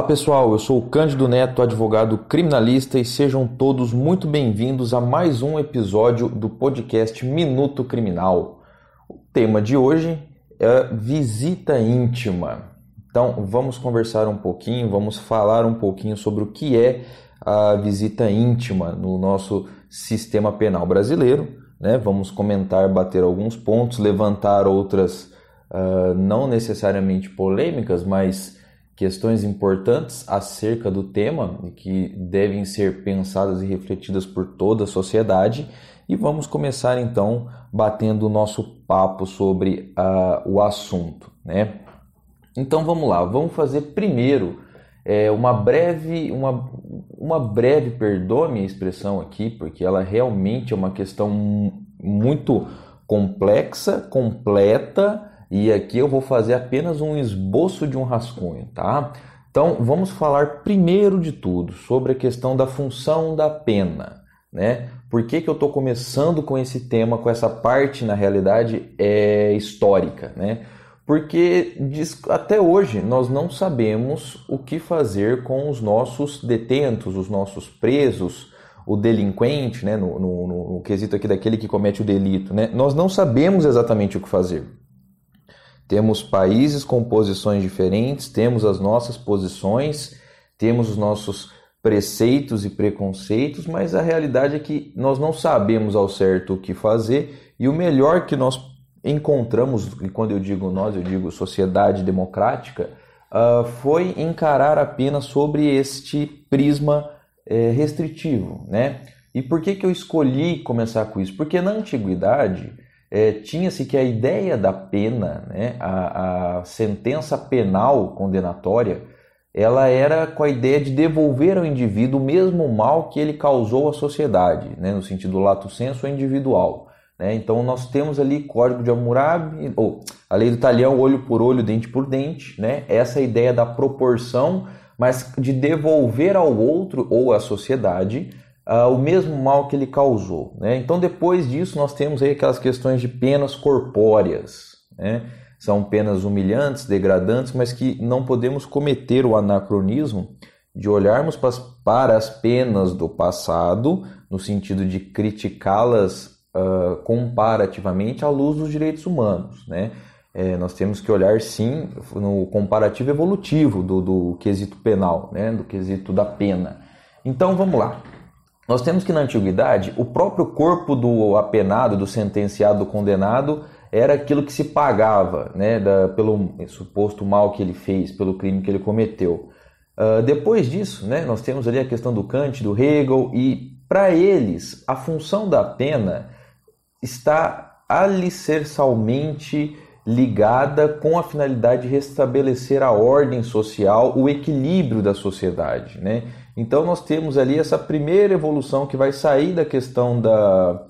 Olá pessoal, eu sou o Cândido Neto, advogado criminalista, e sejam todos muito bem-vindos a mais um episódio do podcast Minuto Criminal. O tema de hoje é visita íntima. Então vamos conversar um pouquinho, vamos falar um pouquinho sobre o que é a visita íntima no nosso sistema penal brasileiro. Né? Vamos comentar, bater alguns pontos, levantar outras uh, não necessariamente polêmicas, mas questões importantes acerca do tema e que devem ser pensadas e refletidas por toda a sociedade. E vamos começar então batendo o nosso papo sobre uh, o assunto, né? Então vamos lá, vamos fazer primeiro é, uma breve, uma, uma breve, perdoe a expressão aqui, porque ela realmente é uma questão muito complexa, completa e aqui eu vou fazer apenas um esboço de um rascunho, tá? Então, vamos falar primeiro de tudo sobre a questão da função da pena, né? Por que, que eu estou começando com esse tema, com essa parte, na realidade, é histórica, né? Porque até hoje nós não sabemos o que fazer com os nossos detentos, os nossos presos, o delinquente, né? No, no, no quesito aqui daquele que comete o delito, né? Nós não sabemos exatamente o que fazer. Temos países com posições diferentes, temos as nossas posições, temos os nossos preceitos e preconceitos, mas a realidade é que nós não sabemos ao certo o que fazer e o melhor que nós encontramos, e quando eu digo nós, eu digo sociedade democrática, uh, foi encarar apenas sobre este prisma uh, restritivo. Né? E por que, que eu escolhi começar com isso? Porque na antiguidade é, tinha-se que a ideia da pena, né, a, a sentença penal condenatória, ela era com a ideia de devolver ao indivíduo o mesmo mal que ele causou à sociedade, né, no sentido lato senso individual. Né? Então nós temos ali Código de Hammurabi, ou a lei do talhão, olho por olho, dente por dente, né? essa ideia da proporção, mas de devolver ao outro ou à sociedade uh, o mesmo mal que ele causou. Né? Então, depois disso, nós temos aí aquelas questões de penas corpóreas. Né? São penas humilhantes, degradantes, mas que não podemos cometer o anacronismo de olharmos para as penas do passado, no sentido de criticá-las uh, comparativamente à luz dos direitos humanos. Né? É, nós temos que olhar sim no comparativo evolutivo do, do quesito penal, né? do quesito da pena. Então vamos lá. Nós temos que na antiguidade o próprio corpo do apenado, do sentenciado, do condenado era aquilo que se pagava, né, da, pelo suposto mal que ele fez, pelo crime que ele cometeu. Uh, depois disso, né, nós temos ali a questão do Kant, do Hegel e para eles a função da pena está alicerçalmente ligada com a finalidade de restabelecer a ordem social, o equilíbrio da sociedade, né? Então nós temos ali essa primeira evolução que vai sair da questão da,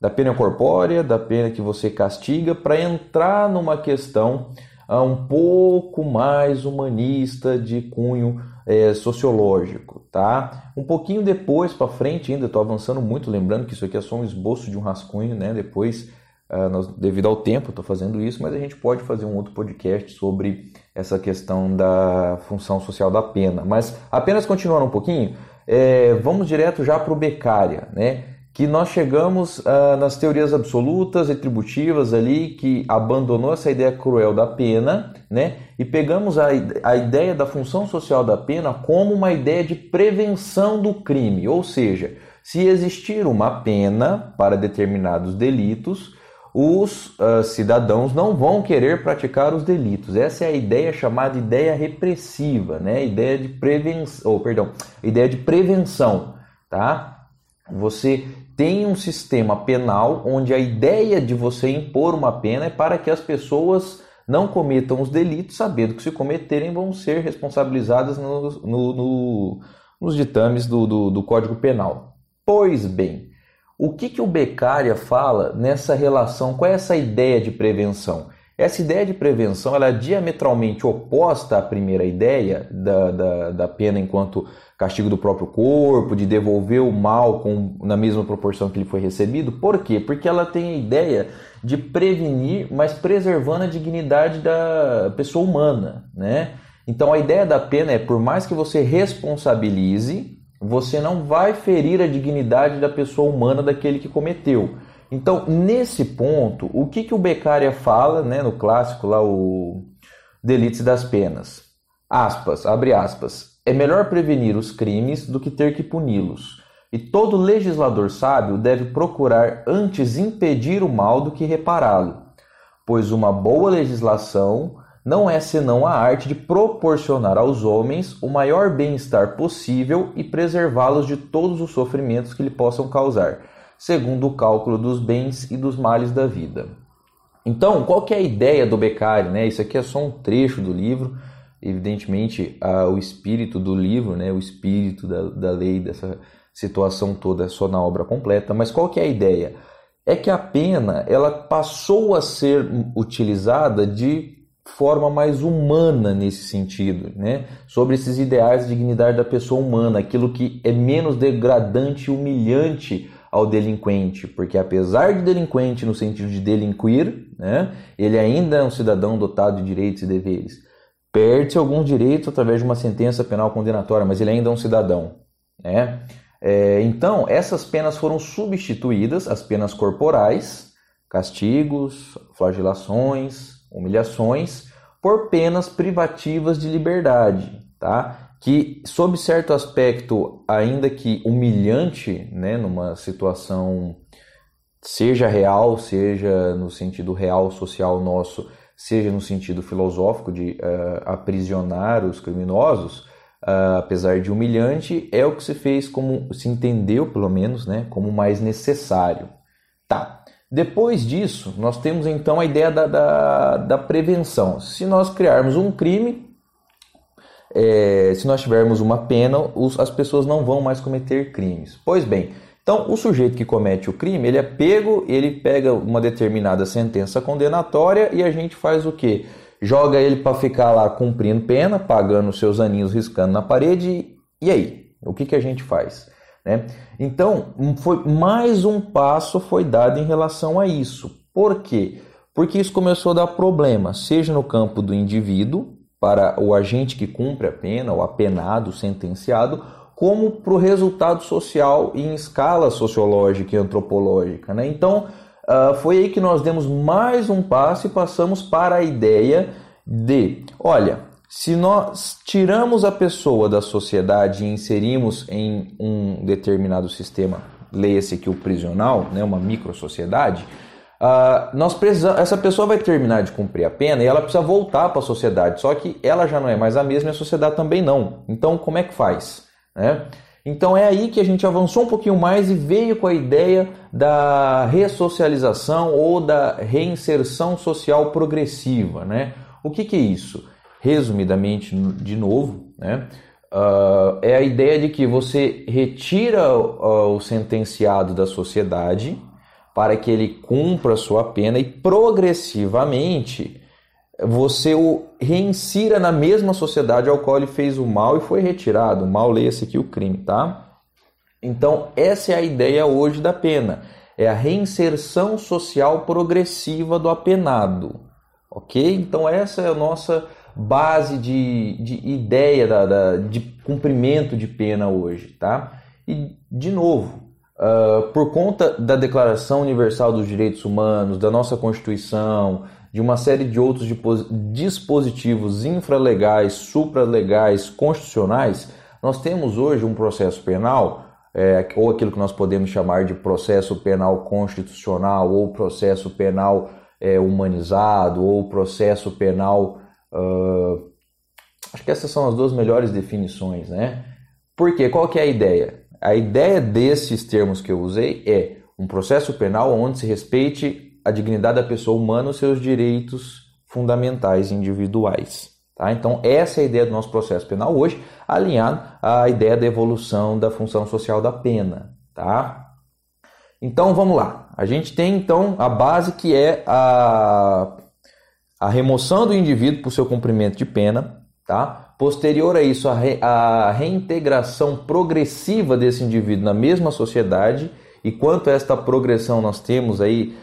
da pena corpórea, da pena que você castiga, para entrar numa questão uh, um pouco mais humanista de cunho é, sociológico, tá? Um pouquinho depois para frente ainda, estou avançando muito, lembrando que isso aqui é só um esboço de um rascunho, né? Depois Uh, nós, devido ao tempo, estou fazendo isso, mas a gente pode fazer um outro podcast sobre essa questão da função social da pena. Mas apenas continuando um pouquinho, é, vamos direto já para o Beccaria, né? que nós chegamos uh, nas teorias absolutas e tributivas ali, que abandonou essa ideia cruel da pena, né? e pegamos a, a ideia da função social da pena como uma ideia de prevenção do crime, ou seja, se existir uma pena para determinados delitos, os uh, cidadãos não vão querer praticar os delitos. Essa é a ideia chamada ideia repressiva, né? Ideia de prevenção, oh, perdão, ideia de prevenção, tá? Você tem um sistema penal onde a ideia de você impor uma pena é para que as pessoas não cometam os delitos, sabendo que se cometerem vão ser responsabilizadas no, no, no, nos ditames do, do, do Código Penal. Pois bem, o que, que o Beccaria fala nessa relação? Qual é essa ideia de prevenção? Essa ideia de prevenção ela é diametralmente oposta à primeira ideia da, da, da, pena enquanto castigo do próprio corpo, de devolver o mal com, na mesma proporção que ele foi recebido. Por quê? Porque ela tem a ideia de prevenir, mas preservando a dignidade da pessoa humana. Né? Então a ideia da pena é, por mais que você responsabilize, você não vai ferir a dignidade da pessoa humana daquele que cometeu. Então, nesse ponto, o que, que o Beccaria fala, né, no clássico lá, o Delites das Penas? Aspas, abre aspas. É melhor prevenir os crimes do que ter que puni-los. E todo legislador sábio deve procurar antes impedir o mal do que repará-lo, pois uma boa legislação não é senão a arte de proporcionar aos homens o maior bem-estar possível e preservá-los de todos os sofrimentos que lhe possam causar, segundo o cálculo dos bens e dos males da vida. Então, qual que é a ideia do Beccari? Né? Isso aqui é só um trecho do livro, evidentemente o espírito do livro, né? o espírito da, da lei, dessa situação toda é só na obra completa, mas qual que é a ideia? É que a pena ela passou a ser utilizada de forma mais humana nesse sentido, né? Sobre esses ideais de dignidade da pessoa humana, aquilo que é menos degradante e humilhante ao delinquente, porque apesar de delinquente no sentido de delinquir, né, ele ainda é um cidadão dotado de direitos e deveres. Perde alguns direitos através de uma sentença penal condenatória, mas ele ainda é um cidadão, né? É, então, essas penas foram substituídas, as penas corporais, castigos, flagelações, humilhações por penas privativas de liberdade, tá? Que sob certo aspecto, ainda que humilhante, né, numa situação seja real, seja no sentido real social nosso, seja no sentido filosófico de uh, aprisionar os criminosos, uh, apesar de humilhante, é o que se fez como se entendeu, pelo menos, né, como mais necessário. Tá. Depois disso, nós temos então a ideia da, da, da prevenção. Se nós criarmos um crime, é, se nós tivermos uma pena, os, as pessoas não vão mais cometer crimes. Pois bem, então o sujeito que comete o crime, ele é pego, ele pega uma determinada sentença condenatória e a gente faz o quê? Joga ele para ficar lá cumprindo pena, pagando seus aninhos riscando na parede. E aí? O que, que a gente faz? Né? Então, foi mais um passo foi dado em relação a isso. Por quê? Porque isso começou a dar problema, seja no campo do indivíduo, para o agente que cumpre a pena, o apenado, o sentenciado, como para o resultado social em escala sociológica e antropológica. Né? Então, uh, foi aí que nós demos mais um passo e passamos para a ideia de, olha, se nós tiramos a pessoa da sociedade e inserimos em um determinado sistema, leia-se aqui o prisional, né, uma microsociedade, uh, nós precisamos, essa pessoa vai terminar de cumprir a pena e ela precisa voltar para a sociedade, só que ela já não é mais a mesma e a sociedade também não. Então, como é que faz? Né? Então é aí que a gente avançou um pouquinho mais e veio com a ideia da ressocialização ou da reinserção social progressiva. Né? O que, que é isso? Resumidamente de novo, né? Uh, é a ideia de que você retira uh, o sentenciado da sociedade para que ele cumpra a sua pena e progressivamente você o reinsira na mesma sociedade ao qual ele fez o mal e foi retirado. O mal, leia-se aqui o crime, tá? Então, essa é a ideia hoje da pena. É a reinserção social progressiva do apenado. Ok? Então, essa é a nossa base de, de ideia da, da, de cumprimento de pena hoje, tá? E, de novo, uh, por conta da Declaração Universal dos Direitos Humanos, da nossa Constituição, de uma série de outros dispositivos infralegais, supralegais, constitucionais, nós temos hoje um processo penal, é, ou aquilo que nós podemos chamar de processo penal constitucional, ou processo penal é, humanizado, ou processo penal Uh, acho que essas são as duas melhores definições, né? Porque qual que é a ideia? A ideia desses termos que eu usei é um processo penal onde se respeite a dignidade da pessoa humana e os seus direitos fundamentais individuais. Tá? Então, essa é a ideia do nosso processo penal hoje, alinhado à ideia da evolução da função social da pena. Tá? Então, vamos lá. A gente tem, então, a base que é a a remoção do indivíduo por seu cumprimento de pena, tá? Posterior a isso, a, re, a reintegração progressiva desse indivíduo na mesma sociedade. E quanto a esta progressão nós temos aí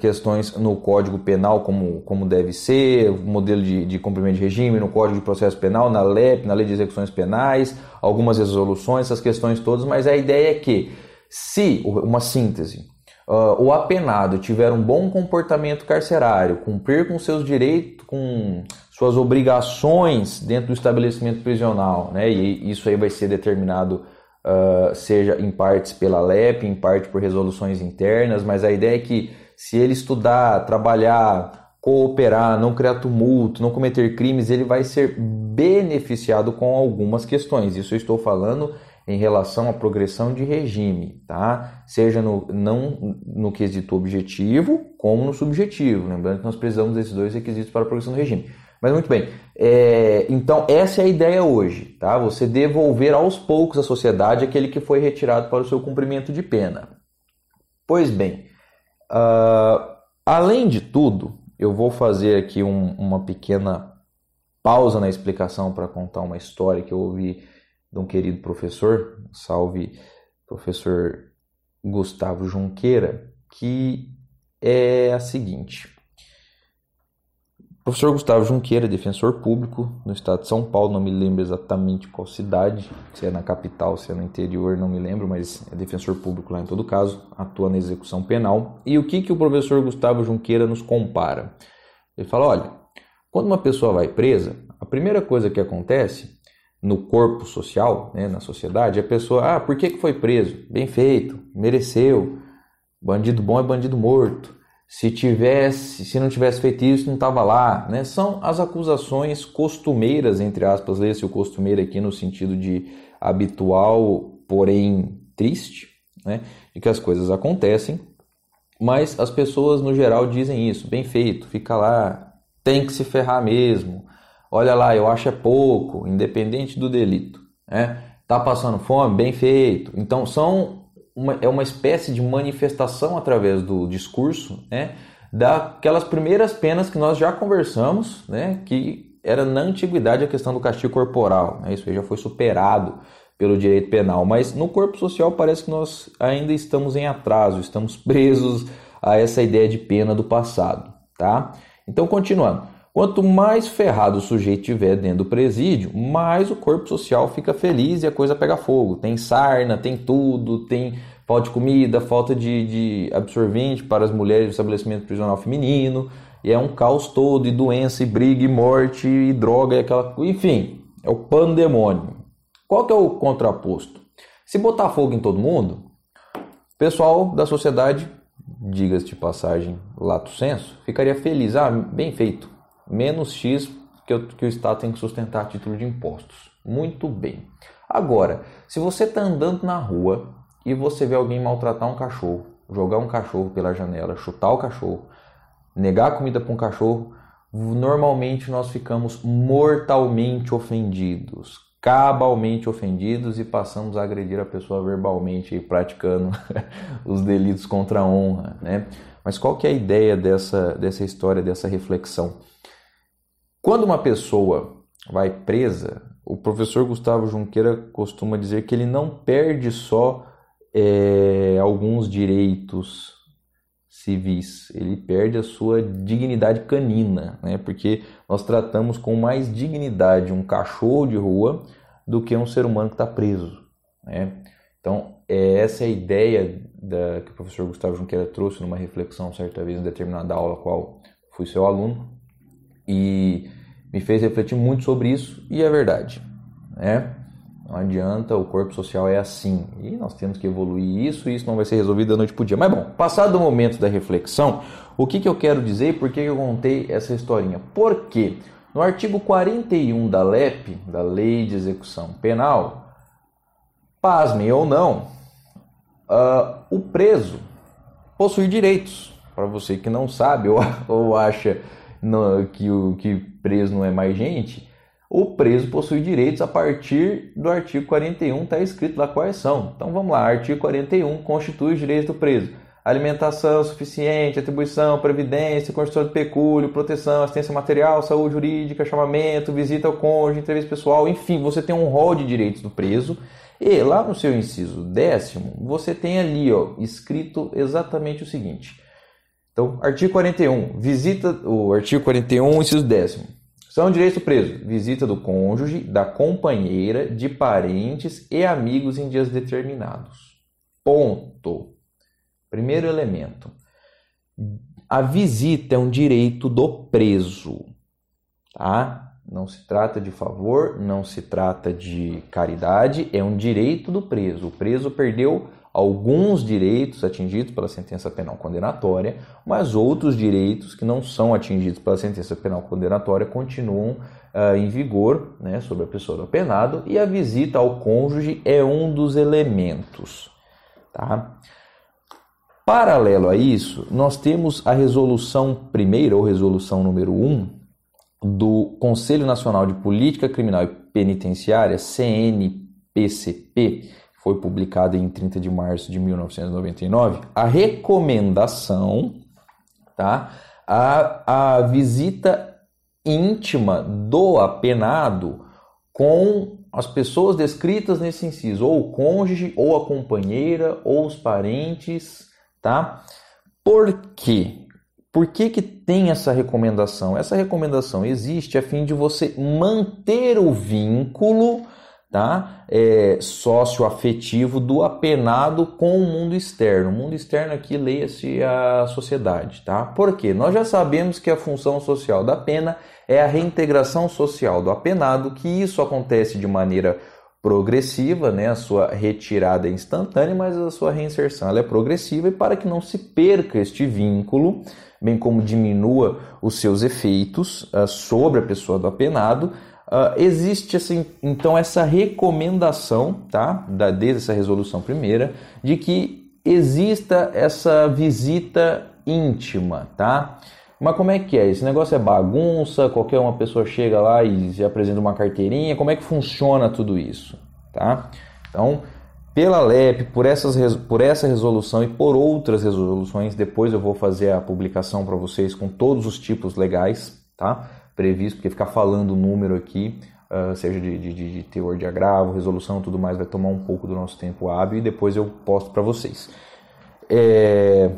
questões no Código Penal como, como deve ser, modelo de, de cumprimento de regime no Código de Processo Penal, na LEP, na Lei de Execuções Penais, algumas resoluções, essas questões todas, mas a ideia é que se, uma síntese, uh, o apenado tiver um bom comportamento carcerário, cumprir com seus direitos, com suas obrigações dentro do estabelecimento prisional, né, e isso aí vai ser determinado uh, seja em partes pela LEP, em parte por resoluções internas, mas a ideia é que se ele estudar, trabalhar, cooperar, não criar tumulto, não cometer crimes, ele vai ser beneficiado com algumas questões. Isso eu estou falando em relação à progressão de regime, tá? Seja no, não no quesito objetivo, como no subjetivo. Lembrando que nós precisamos desses dois requisitos para a progressão do regime. Mas muito bem. É, então, essa é a ideia hoje, tá? Você devolver aos poucos à sociedade aquele que foi retirado para o seu cumprimento de pena. Pois bem, uh, além de tudo, eu vou fazer aqui um, uma pequena pausa na explicação para contar uma história que eu ouvi de um querido professor, salve professor Gustavo Junqueira, que é a seguinte. Professor Gustavo Junqueira, defensor público no estado de São Paulo, não me lembro exatamente qual cidade, se é na capital, se é no interior, não me lembro, mas é defensor público lá em todo caso, atua na execução penal. E o que, que o professor Gustavo Junqueira nos compara? Ele fala: olha, quando uma pessoa vai presa, a primeira coisa que acontece no corpo social, né, na sociedade, a pessoa, ah, por que, que foi preso? Bem feito, mereceu. Bandido bom é bandido morto se tivesse, se não tivesse feito isso, não estava lá, né? São as acusações costumeiras, entre aspas, lê-se o costumeiro aqui no sentido de habitual, porém triste, né? De que as coisas acontecem, mas as pessoas no geral dizem isso, bem feito, fica lá, tem que se ferrar mesmo. Olha lá, eu acho é pouco, independente do delito, né? Tá passando fome, bem feito. Então são uma, é uma espécie de manifestação através do discurso, né, daquelas primeiras penas que nós já conversamos, né, que era na antiguidade a questão do castigo corporal. Né, isso aí já foi superado pelo direito penal, mas no corpo social parece que nós ainda estamos em atraso, estamos presos a essa ideia de pena do passado, tá? Então, continuando. Quanto mais ferrado o sujeito tiver dentro do presídio, mais o corpo social fica feliz e a coisa pega fogo. Tem sarna, tem tudo, tem falta de comida, falta de, de absorvente para as mulheres do estabelecimento prisional feminino, e é um caos todo, e doença, e briga, e morte, e droga, e aquela. Enfim, é o pandemônio. Qual que é o contraposto? Se botar fogo em todo mundo, o pessoal da sociedade, diga-se de passagem, lato senso, ficaria feliz. Ah, bem feito menos X que o, que o Estado tem que sustentar a título de impostos. Muito bem. Agora, se você está andando na rua e você vê alguém maltratar um cachorro, jogar um cachorro pela janela, chutar o cachorro, negar comida para um cachorro, normalmente nós ficamos mortalmente ofendidos, cabalmente ofendidos e passamos a agredir a pessoa verbalmente, praticando os delitos contra a honra, né? Mas qual que é a ideia dessa, dessa história, dessa reflexão? Quando uma pessoa vai presa, o professor Gustavo Junqueira costuma dizer que ele não perde só é, alguns direitos civis, ele perde a sua dignidade canina, né? porque nós tratamos com mais dignidade um cachorro de rua do que um ser humano que está preso. Né? Então, é essa é a ideia da, que o professor Gustavo Junqueira trouxe numa reflexão certa vez em determinada aula, qual fui seu aluno, e me fez refletir muito sobre isso e é verdade, né? Não adianta, o corpo social é assim e nós temos que evoluir isso e isso não vai ser resolvido da noite para o dia. Mas bom, passado o momento da reflexão, o que, que eu quero dizer e por que eu contei essa historinha? Porque no artigo 41 da LEP, da Lei de Execução Penal, pasmem ou não, uh, o preso possui direitos. Para você que não sabe ou, ou acha no, que o que preso não é mais gente, o preso possui direitos a partir do artigo 41, está escrito lá quais são. Então vamos lá, artigo 41 constitui os direitos do preso. Alimentação suficiente, atribuição, previdência, construção de pecúlio, proteção, assistência material, saúde jurídica, chamamento, visita ao cônjuge, entrevista pessoal, enfim, você tem um rol de direitos do preso. E lá no seu inciso décimo, você tem ali ó, escrito exatamente o seguinte: Então, artigo 41, visita o artigo 41, inciso décimo. São direitos do preso: visita do cônjuge, da companheira, de parentes e amigos em dias determinados. Ponto. Primeiro elemento. A visita é um direito do preso, tá? Não se trata de favor, não se trata de caridade, é um direito do preso. O preso perdeu alguns direitos atingidos pela sentença penal condenatória, mas outros direitos que não são atingidos pela sentença penal condenatória continuam uh, em vigor né, sobre a pessoa do apenado e a visita ao cônjuge é um dos elementos. Tá? Paralelo a isso, nós temos a resolução primeira ou resolução número 1 do Conselho Nacional de Política Criminal e Penitenciária, CNPCP, foi publicada em 30 de março de 1999, a recomendação, tá? A, a visita íntima do apenado com as pessoas descritas nesse inciso, ou o cônjuge, ou a companheira, ou os parentes, tá? Por quê? Por que, que tem essa recomendação? Essa recomendação existe a fim de você manter o vínculo tá? É, socioafetivo do apenado com o mundo externo. O mundo externo aqui leia-se a sociedade, tá? Por quê? Nós já sabemos que a função social da pena é a reintegração social do apenado, que isso acontece de maneira progressiva, né? A sua retirada é instantânea, mas a sua reinserção é progressiva e para que não se perca este vínculo, bem como diminua os seus efeitos uh, sobre a pessoa do apenado, Uh, existe assim, então essa recomendação, tá, da desde essa resolução primeira, de que exista essa visita íntima, tá? Mas como é que é? Esse negócio é bagunça? Qualquer uma pessoa chega lá e apresenta uma carteirinha? Como é que funciona tudo isso, tá? Então, pela LEP, por, essas, por essa resolução e por outras resoluções, depois eu vou fazer a publicação para vocês com todos os tipos legais, tá? Previsto, porque ficar falando o número aqui, uh, seja de, de, de, teor de agravo, resolução tudo mais, vai tomar um pouco do nosso tempo hábil e depois eu posto para vocês. É...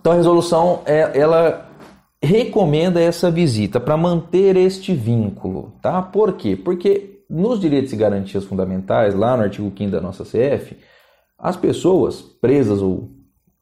Então a resolução, é, ela recomenda essa visita para manter este vínculo, tá? Por quê? Porque nos direitos e garantias fundamentais, lá no artigo 5 da nossa CF, as pessoas presas ou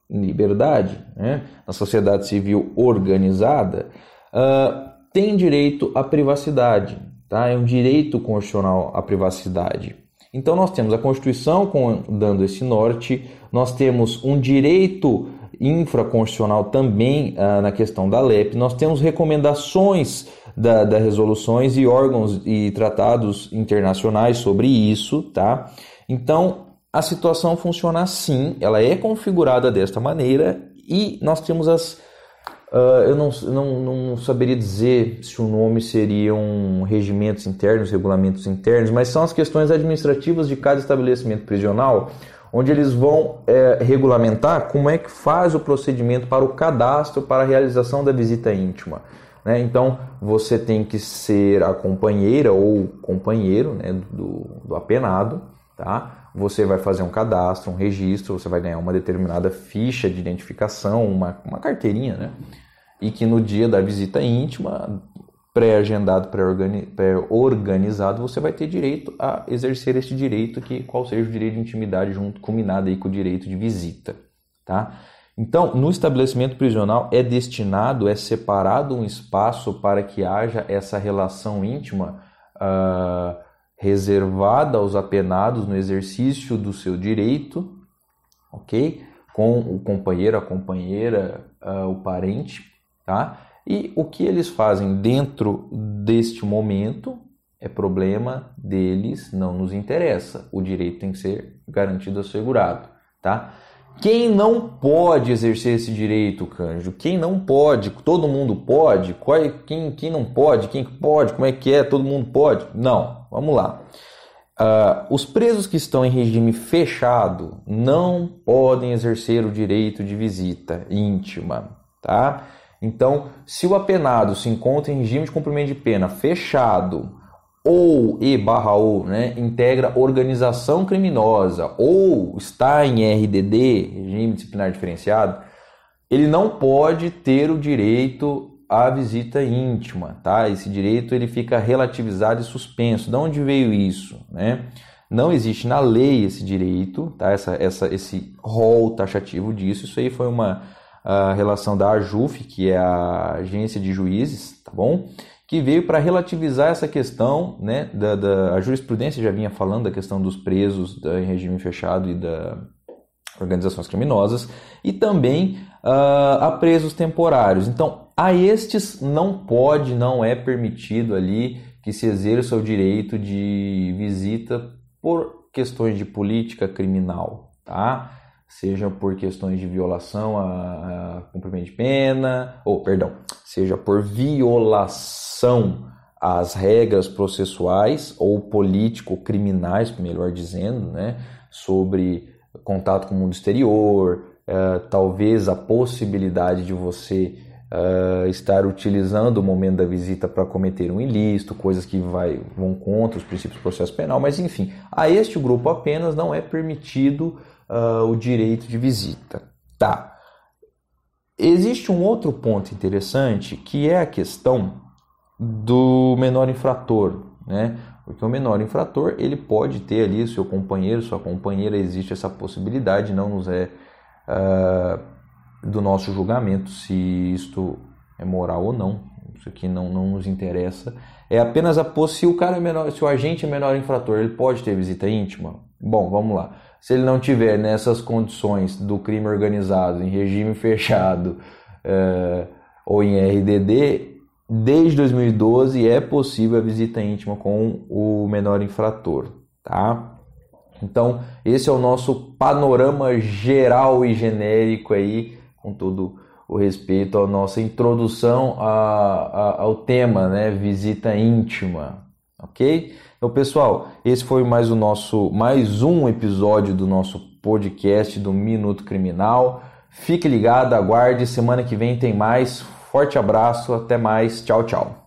em liberdade, né, na sociedade civil organizada, uh, tem direito à privacidade, tá? É um direito constitucional à privacidade. Então nós temos a Constituição dando esse norte, nós temos um direito infraconstitucional também ah, na questão da LEP, nós temos recomendações da, da, resoluções e órgãos e tratados internacionais sobre isso, tá? Então a situação funciona assim, ela é configurada desta maneira e nós temos as Uh, eu não, não, não, saberia dizer se o nome seriam regimentos internos, regulamentos internos, mas são as questões administrativas de cada estabelecimento prisional, onde eles vão é, regulamentar como é que faz o procedimento para o cadastro para a realização da visita íntima. Né? Então, você tem que ser a companheira ou companheiro né, do, do apenado, tá? Você vai fazer um cadastro, um registro, você vai ganhar uma determinada ficha de identificação, uma, uma carteirinha, né? E que no dia da visita íntima, pré-agendado, pré-organizado, você vai ter direito a exercer esse direito, que qual seja o direito de intimidade junto combinado aí com o direito de visita, tá? Então, no estabelecimento prisional é destinado, é separado um espaço para que haja essa relação íntima uh, reservada aos apenados no exercício do seu direito, ok? Com o companheiro, a companheira, uh, o parente, tá? E o que eles fazem dentro deste momento é problema deles, não nos interessa. O direito tem que ser garantido, assegurado, tá? Quem não pode exercer esse direito, Cândido? Quem não pode? Todo mundo pode? Qual é, quem, quem não pode? Quem pode? Como é que é? Todo mundo pode? Não. Vamos lá. Uh, os presos que estão em regime fechado não podem exercer o direito de visita íntima, tá? Então, se o apenado se encontra em regime de cumprimento de pena fechado, ou e barra ou, né, integra organização criminosa ou está em RDD, regime disciplinar diferenciado, ele não pode ter o direito à visita íntima, tá? Esse direito ele fica relativizado e suspenso. De onde veio isso, né? Não existe na lei esse direito, tá? Essa, essa, esse rol taxativo disso. Isso aí foi uma relação da AJUF, que é a Agência de Juízes, tá bom? Que veio para relativizar essa questão, né? Da, da, a jurisprudência já vinha falando da questão dos presos da, em regime fechado e da organizações criminosas, e também uh, a presos temporários. Então, a estes não pode, não é permitido ali que se exerça o direito de visita por questões de política criminal, tá? Seja por questões de violação a, a cumprimento de pena, ou perdão, seja por violação às regras processuais ou político-criminais, melhor dizendo, né, sobre contato com o mundo exterior, uh, talvez a possibilidade de você uh, estar utilizando o momento da visita para cometer um ilícito, coisas que vai, vão contra os princípios do processo penal, mas enfim, a este grupo apenas não é permitido uh, o direito de visita. Tá. Existe um outro ponto interessante que é a questão do menor infrator, né? Porque o menor infrator ele pode ter ali seu companheiro, sua companheira, existe essa possibilidade, não nos é uh, do nosso julgamento se isto é moral ou não. Isso aqui não, não nos interessa. É apenas a se o cara é menor, se o agente é menor infrator, ele pode ter visita íntima? Bom, vamos lá. Se ele não tiver nessas condições do crime organizado, em regime fechado uh, ou em RDD, desde 2012 é possível a visita íntima com o menor infrator, tá? Então, esse é o nosso panorama geral e genérico aí, com todo o respeito à nossa introdução a, a, ao tema, né? Visita íntima, ok? Então, pessoal, esse foi mais o nosso, mais um episódio do nosso podcast do Minuto Criminal. Fique ligado, aguarde, semana que vem tem mais. Forte abraço, até mais, tchau, tchau.